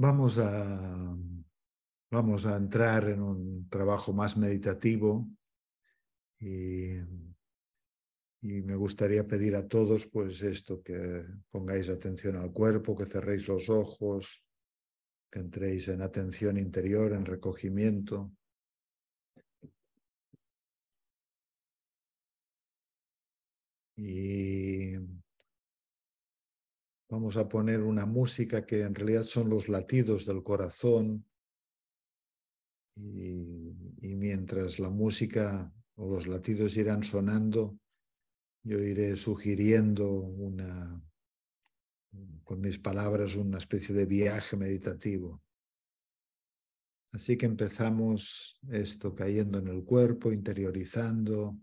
Vamos a, vamos a entrar en un trabajo más meditativo y, y, me gustaría pedir a todos pues esto, que pongáis atención al cuerpo, que cerréis los ojos, que entréis en atención interior, en recogimiento. Y vamos a poner una música que en realidad son los latidos del corazón. Y, mientras la música o los latidos irán sonando, yo iré sugiriendo una, con mis palabras, una especie de viaje meditativo. Así que empezamos esto cayendo en el cuerpo, interiorizando,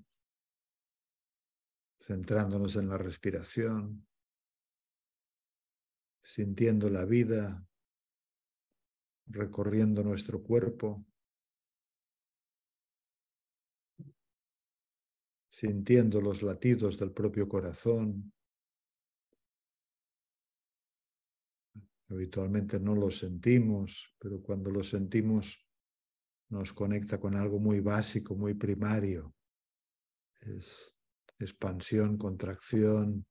centrándonos en la respiración, sintiendo la vida, recorriendo nuestro cuerpo, sintiendo los latidos del propio corazón. Habitualmente no lo sentimos, pero cuando lo sentimos nos conecta con algo muy básico, muy primario. Es expansión, contracción,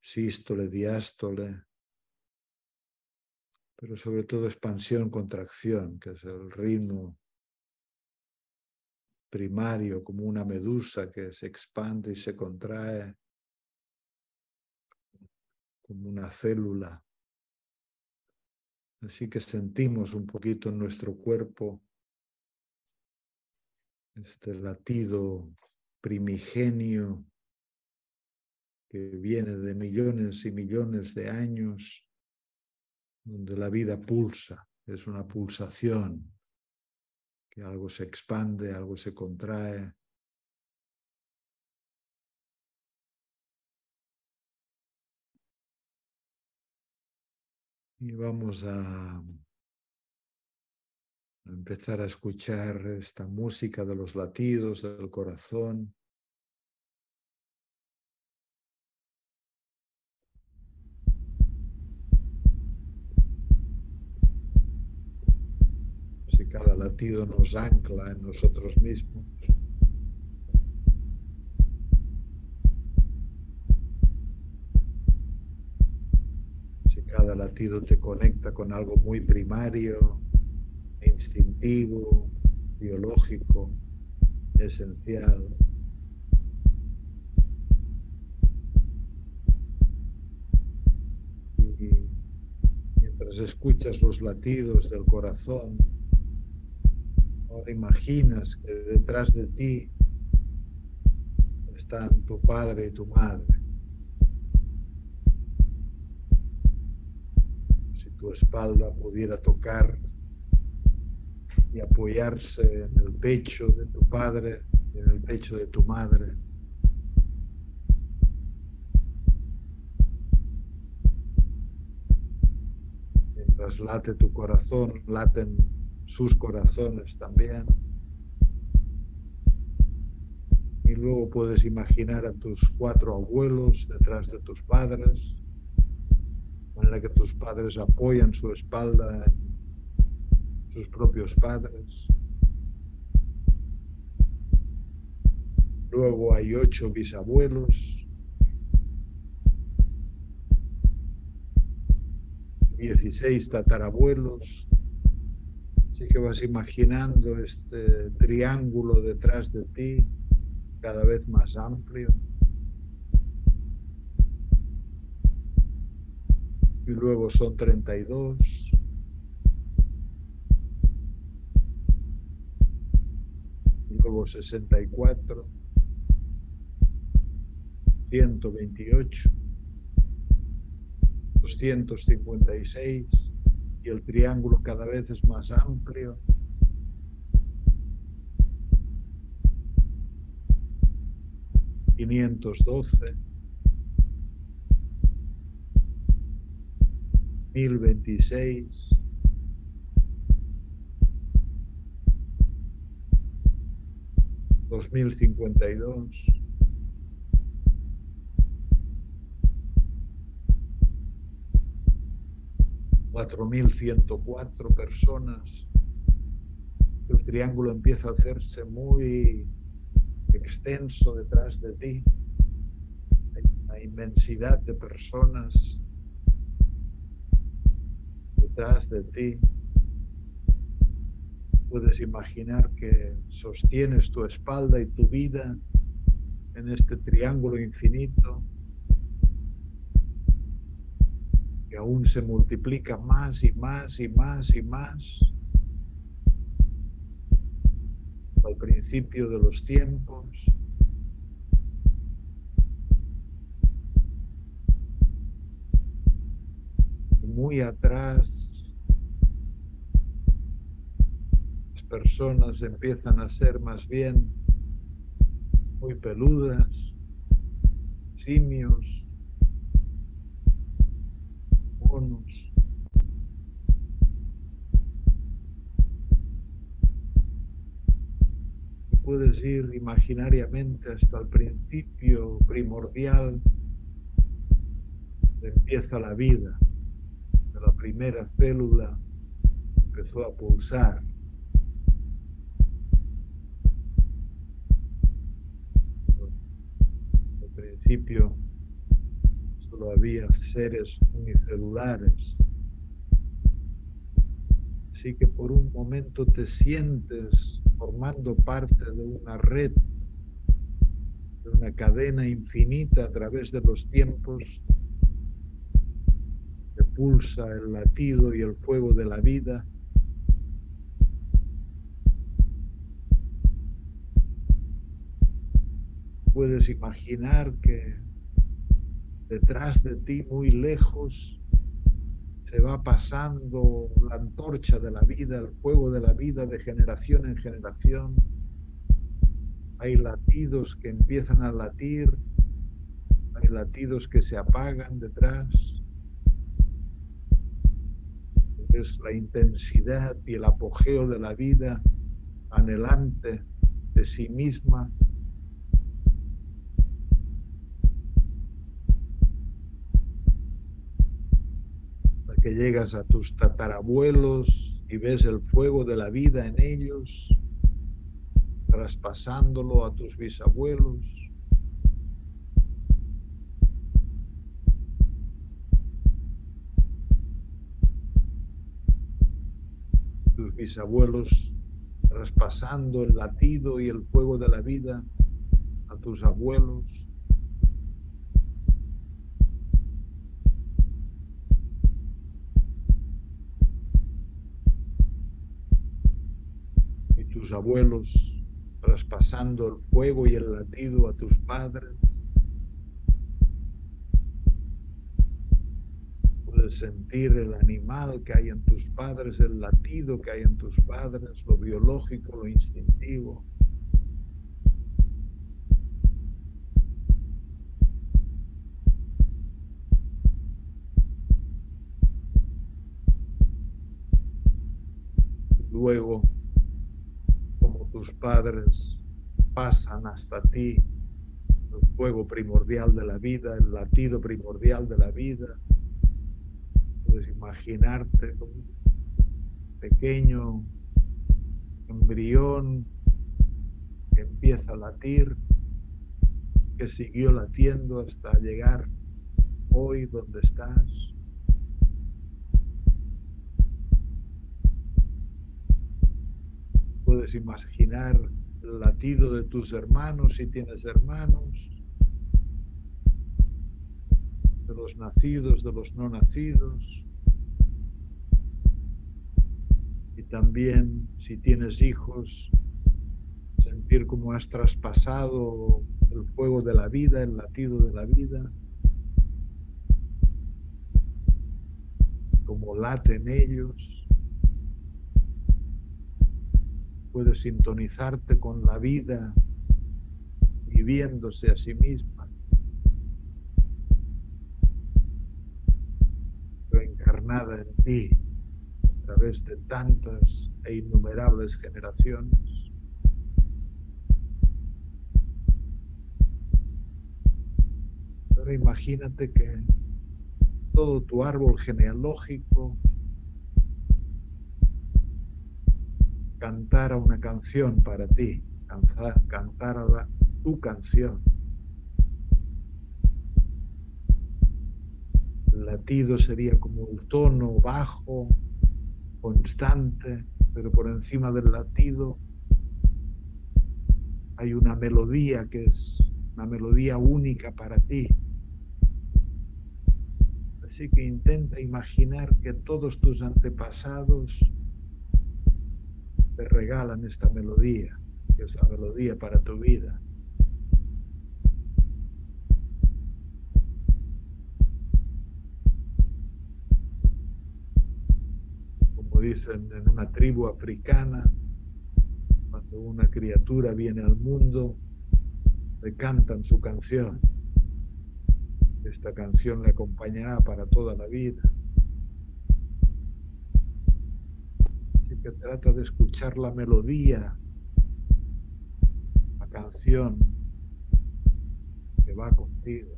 sístole, diástole, pero sobre todo expansión, contracción, que es el ritmo primario, como una medusa que se expande y se contrae, como una célula. Así que sentimos un poquito en nuestro cuerpo este latido primigenio que viene de millones y millones de años, donde la vida pulsa, es una pulsación, que algo se expande, algo se contrae. Y vamos a empezar a escuchar esta música de los latidos del corazón. Si cada latido nos ancla en nosotros mismos. Si cada latido te conecta con algo muy primario, instintivo, biológico, esencial. Y mientras escuchas los latidos del corazón, imaginas que detrás de ti están tu padre y tu madre. Si tu espalda pudiera tocar y apoyarse en el pecho de tu padre y en el pecho de tu madre. Mientras late tu corazón, laten sus corazones también. Y luego puedes imaginar a tus cuatro abuelos detrás de tus padres, de manera que tus padres apoyan su espalda en sus propios padres. Luego hay ocho bisabuelos, dieciséis tatarabuelos. Así que vas imaginando este triángulo detrás de ti, cada vez más amplio. Y luego son treinta y dos. luego 64, 128, 256 y el triángulo cada vez es más amplio. Quinientos doce, mil veintiséis, 2052. 4.104 personas. El triángulo empieza a hacerse muy extenso detrás de ti. Hay una inmensidad de personas detrás de ti. Puedes imaginar que sostienes tu espalda y tu vida en este triángulo infinito aún se multiplica más y más y más y más al principio de los tiempos. Muy atrás, las personas empiezan a ser más bien muy peludas, simios, puedes ir imaginariamente hasta el principio primordial empieza la vida, de la primera célula empezó a pulsar. Al principio había seres unicelulares. Así que por un momento te sientes formando parte de una red, de una cadena infinita a través de los tiempos que pulsa el latido y el fuego de la vida. Puedes imaginar que detrás de ti, muy lejos, se va pasando la antorcha de la vida, el fuego de la vida de generación en generación. Hay latidos que empiezan a latir, hay latidos que se apagan detrás. Es la intensidad y el apogeo de la vida anhelante de sí misma que llegas a tus tatarabuelos y ves el fuego de la vida en ellos, traspasándolo a tus bisabuelos. Tus bisabuelos traspasando el latido y el fuego de la vida a tus abuelos. Tus abuelos, traspasando el fuego y el latido a tus padres. Puedes sentir el animal que hay en tus padres, el latido que hay en tus padres, lo biológico, lo instintivo. Luego padres pasan hasta ti, el fuego primordial de la vida, el latido primordial de la vida. Puedes imaginarte como un pequeño embrión que empieza a latir, que siguió latiendo hasta llegar hoy donde estás. Imaginar el latido de tus hermanos si tienes hermanos, de los nacidos, de los no nacidos, y también si tienes hijos, sentir cómo has traspasado el fuego de la vida, el latido de la vida, como late en ellos. Puedes sintonizarte con la vida viviéndose a sí misma, encarnada en ti a través de tantas e innumerables generaciones. Pero imagínate que todo tu árbol genealógico cantara una canción para ti, cantar, cantara tu canción. El latido sería como el tono bajo, constante, pero por encima del latido hay una melodía que es una melodía única para ti. Así que intenta imaginar que todos tus antepasados te regalan esta melodía, que es la melodía para tu vida. Como dicen en una tribu africana, cuando una criatura viene al mundo, le cantan su canción. Esta canción le acompañará para toda la vida. Que trata de escuchar la melodía, la canción que va contigo.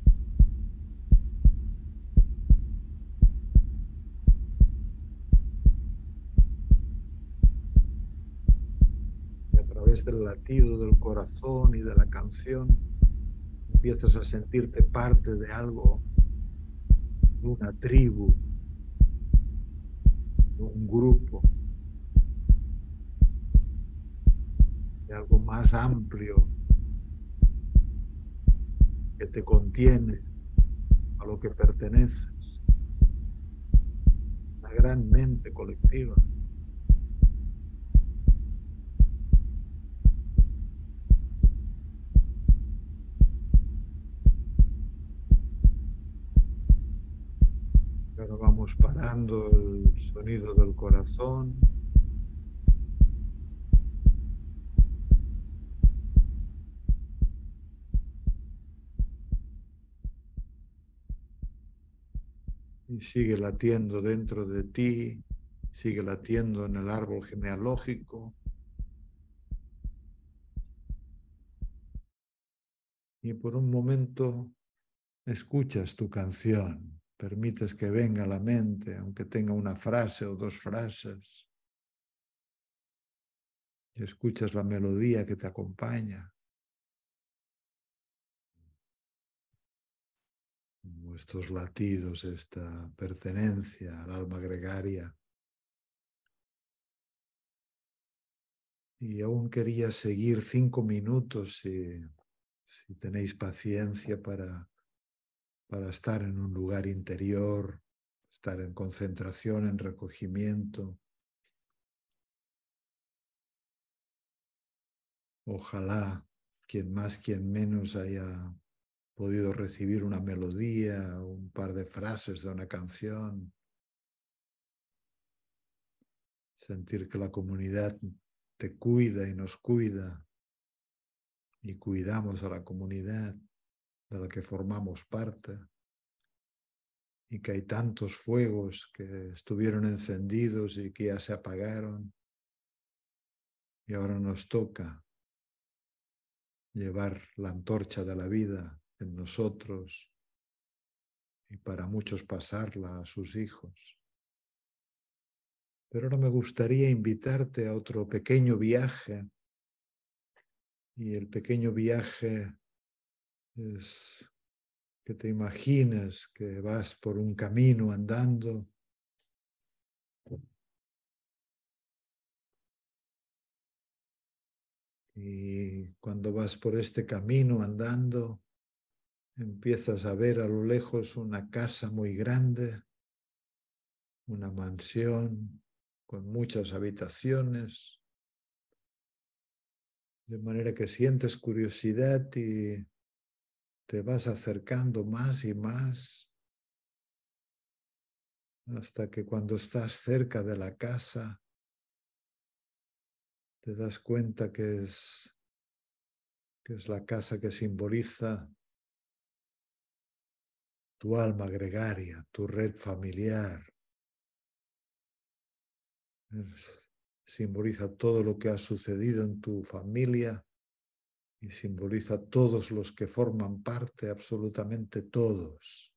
Y a través del latido del corazón y de la canción, empiezas a sentirte parte de algo, de una tribu, de un grupo, de algo más amplio que te contiene, a lo que perteneces, una gran mente colectiva. Ahora vamos parando el sonido del corazón. Y sigue latiendo dentro de ti, sigue latiendo en el árbol genealógico. Y por un momento escuchas tu canción permites que venga a la mente, aunque tenga una frase o dos frases, y escuchas la melodía que te acompaña. Estos latidos, esta pertenencia al alma gregaria. Y aún quería seguir cinco minutos si, si tenéis paciencia para para estar en un lugar interior, estar en concentración, en recogimiento. Ojalá quien más, quien menos haya podido recibir una melodía, un par de frases de una canción. Sentir que la comunidad te cuida y nos cuida. Y cuidamos a la comunidad de la que formamos parte. Y que hay tantos fuegos que estuvieron encendidos y que ya se apagaron. Y ahora nos toca llevar la antorcha de la vida en nosotros y para muchos pasarla a sus hijos. Pero ahora me gustaría invitarte a otro pequeño viaje y el pequeño viaje es que te imagines que vas por un camino andando y cuando vas por este camino andando empiezas a ver a lo lejos una casa muy grande, una mansión con muchas habitaciones, de manera que sientes curiosidad y te vas acercando más y más hasta que cuando estás cerca de la casa te das cuenta que es, que es la casa que simboliza tu alma gregaria, tu red familiar. simboliza todo lo que ha sucedido en tu familia y simboliza todos los que forman parte, absolutamente todos.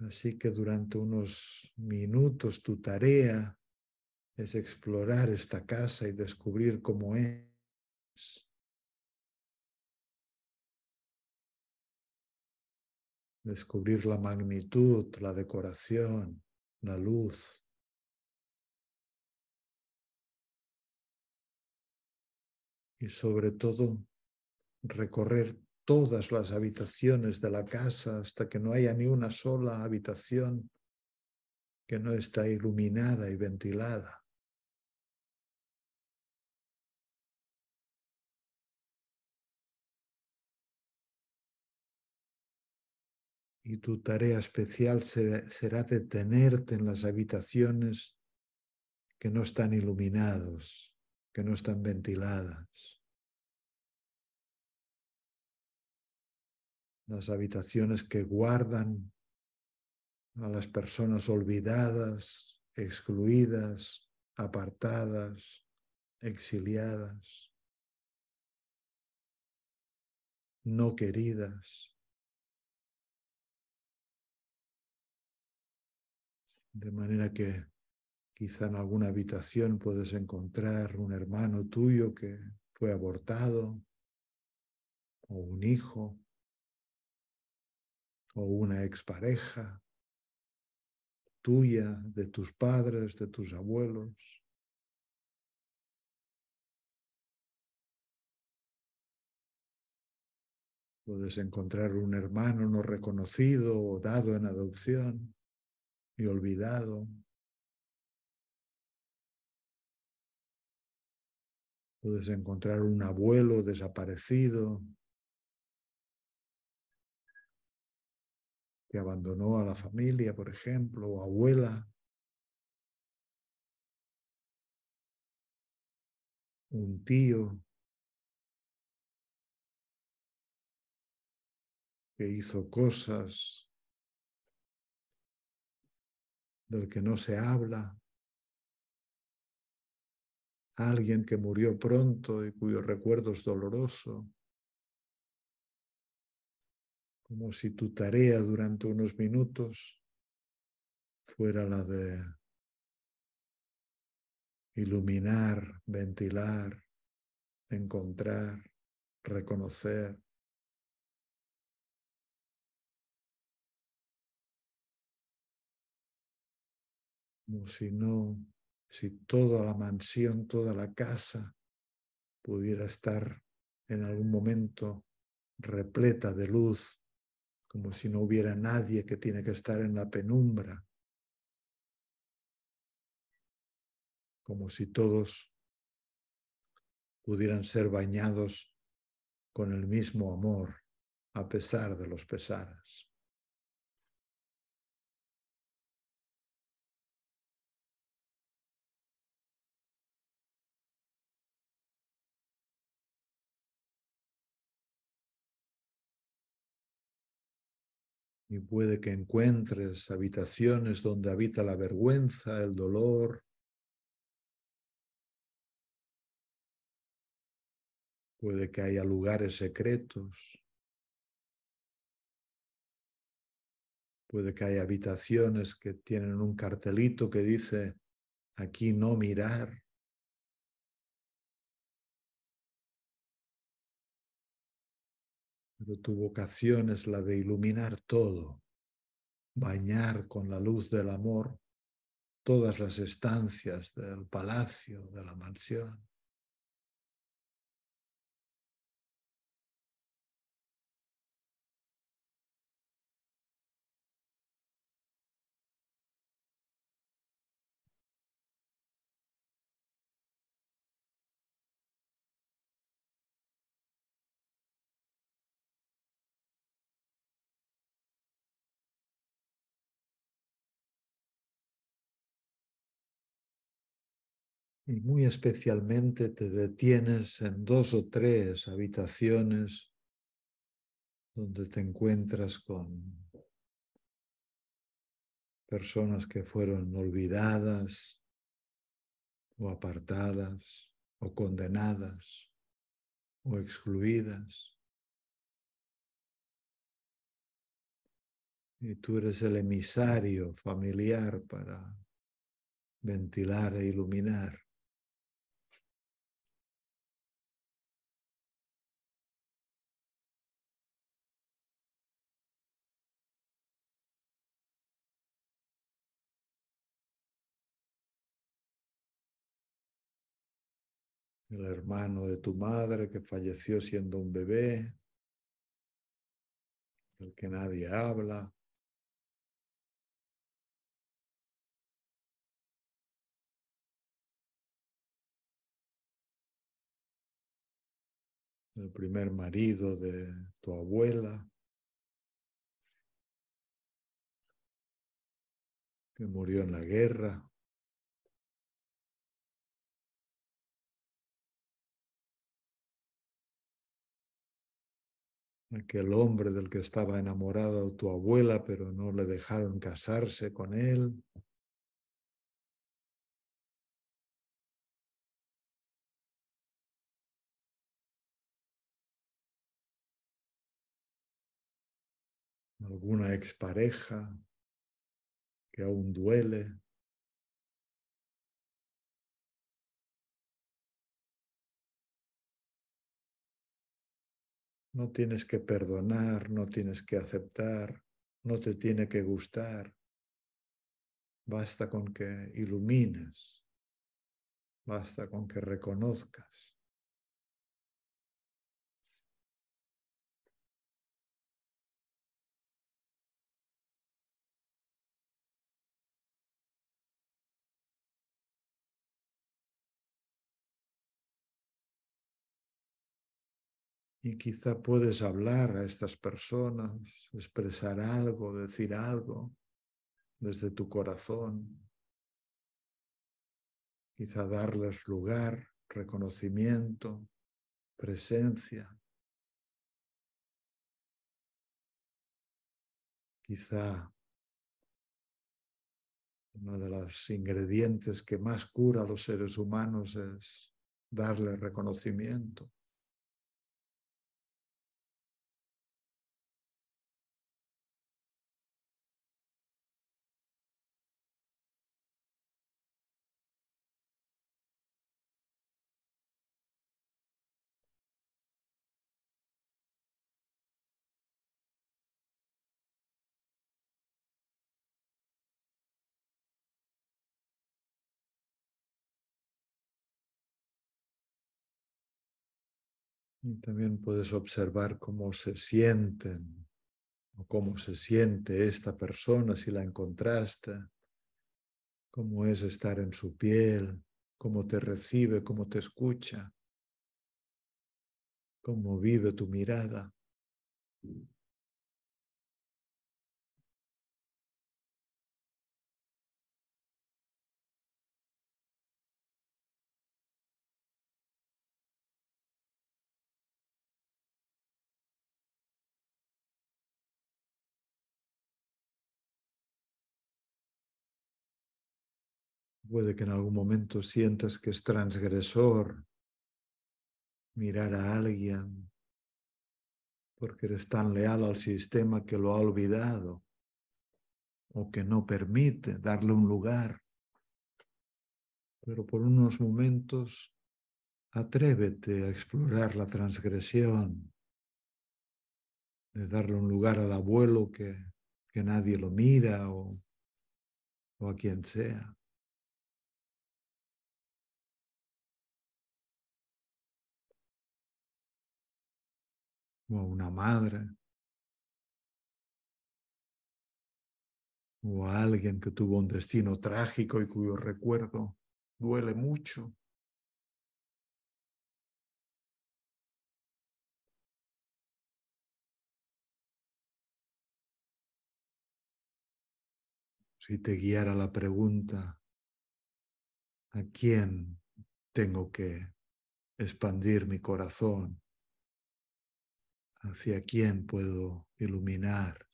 Así que durante unos minutos tu tarea es explorar esta casa y descubrir cómo es. Descubrir la magnitud, la decoración, la luz. Y sobre todo recorrer todas las habitaciones de la casa hasta que no haya ni una sola habitación que no está iluminada y ventilada. Y tu tarea especial será, detenerte en las habitaciones que no están iluminados, que no están ventiladas. Las habitaciones que guardan a las personas olvidadas, excluidas, apartadas, exiliadas, no queridas. De manera que quizá en alguna habitación puedes encontrar un hermano tuyo que fue abortado, o un hijo, o una expareja tuya, de tus padres, de tus abuelos. Puedes encontrar un hermano no reconocido o dado en adopción y olvidado. Puedes encontrar un abuelo desaparecido que abandonó a la familia, por ejemplo, o abuela. Un tío que hizo cosas del que no se habla, alguien que murió pronto y cuyo recuerdo es doloroso, como si tu tarea durante unos minutos fuera la de iluminar, ventilar, encontrar, reconocer, como si no, si toda la mansión, toda la casa pudiera estar en algún momento repleta de luz, como si no hubiera nadie que tiene que estar en la penumbra, como si todos pudieran ser bañados con el mismo amor a pesar de los pesares. Y puede que encuentres habitaciones donde habita la vergüenza, el dolor. Puede que haya lugares secretos. Puede que haya habitaciones que tienen un cartelito que dice aquí no mirar. Tu vocación es la de iluminar todo, bañar con la luz del amor todas las estancias del palacio, de la mansión. Y muy especialmente te detienes en dos o tres habitaciones donde te encuentras con personas que fueron olvidadas o apartadas o condenadas o excluidas. Y tú eres el emisario familiar para ventilar e iluminar. El hermano de tu madre que falleció siendo un bebé, del que nadie habla. El primer marido de tu abuela, que murió en la guerra. Aquel hombre del que estaba enamorado tu abuela, pero no le dejaron casarse con él. alguna expareja que aún duele. No tienes que perdonar, no tienes que aceptar, no te tiene que gustar. Basta con que ilumines, basta con que reconozcas. Y quizá puedes hablar a estas personas, expresar algo, decir algo desde tu corazón. Quizá darles lugar, reconocimiento, presencia. Quizá uno de los ingredientes que más cura a los seres humanos es darle reconocimiento. Y también puedes observar cómo se sienten o cómo se siente esta persona si la encontraste, cómo es estar en su piel, cómo te recibe, cómo te escucha, cómo vive tu mirada. Puede que en algún momento sientas que es transgresor mirar a alguien porque eres tan leal al sistema que lo ha olvidado o que no permite darle un lugar. Pero por unos momentos atrévete a explorar la transgresión, de darle un lugar al abuelo que, que nadie lo mira o, o a quien sea. O a una madre o a alguien que tuvo un destino trágico y cuyo recuerdo duele mucho. Si te guiara la pregunta, ¿a quién tengo que expandir mi corazón? Hacia quién puedo iluminar,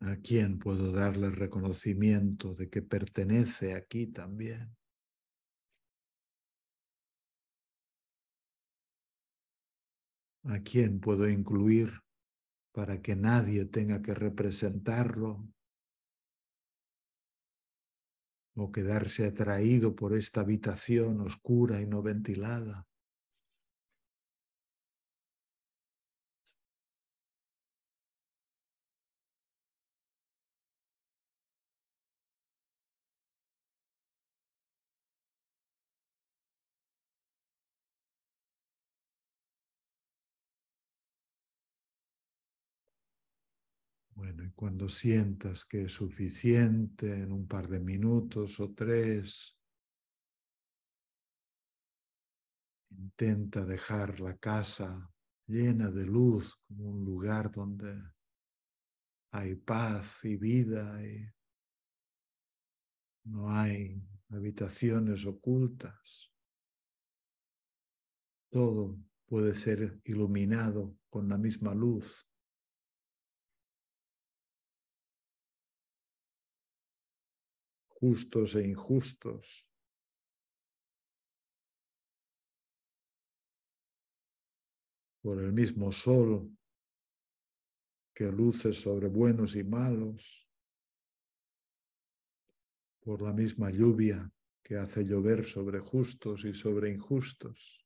a quién puedo darle reconocimiento de que pertenece aquí también. a quién puedo incluir para que nadie tenga que representarlo o quedarse atraído por esta habitación oscura y no ventilada. Cuando sientas que es suficiente en un par de minutos o tres, intenta dejar la casa llena de luz como un lugar donde hay paz y vida y no hay habitaciones ocultas. Todo puede ser iluminado con la misma luz. Justos e injustos. Por el mismo sol que luce sobre buenos y malos, por la misma lluvia que hace llover sobre justos y sobre injustos.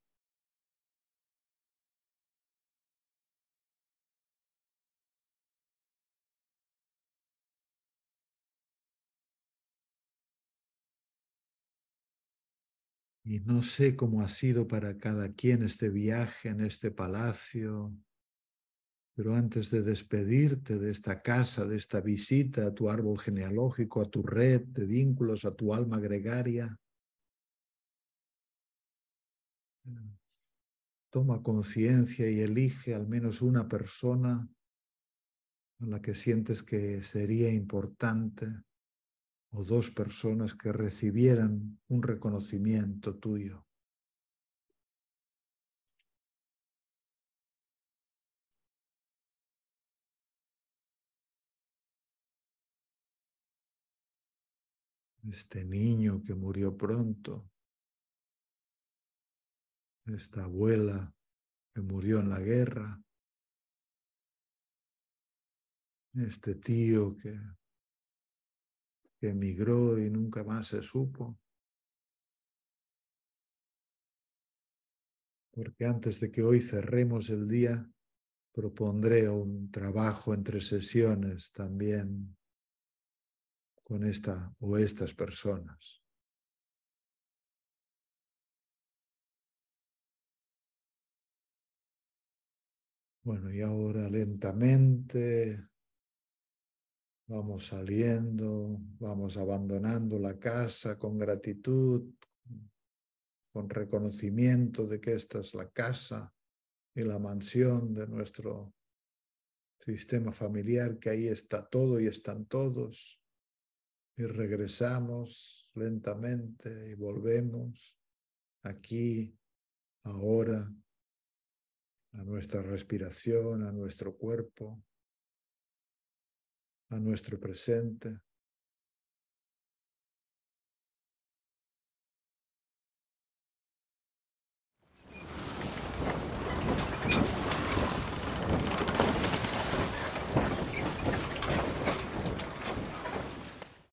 Y no sé cómo ha sido para cada quien este viaje en este palacio, pero antes de despedirte de esta casa, de esta visita a tu árbol genealógico, a tu red de vínculos, a tu alma gregaria, toma conciencia y elige al menos una persona a la que sientes que sería importante o dos personas que recibieran un reconocimiento tuyo. Este niño que murió pronto, esta abuela que murió en la guerra, este tío que emigró y nunca más se supo. Porque antes de que hoy cerremos el día, propondré un trabajo entre sesiones también con esta o estas personas. Bueno, y ahora lentamente Vamos saliendo, vamos abandonando la casa con gratitud, con reconocimiento de que esta es la casa y la mansión de nuestro sistema familiar, que ahí está todo y están todos. Y regresamos lentamente y volvemos aquí, ahora, a nuestra respiración, a nuestro cuerpo a nuestro presente.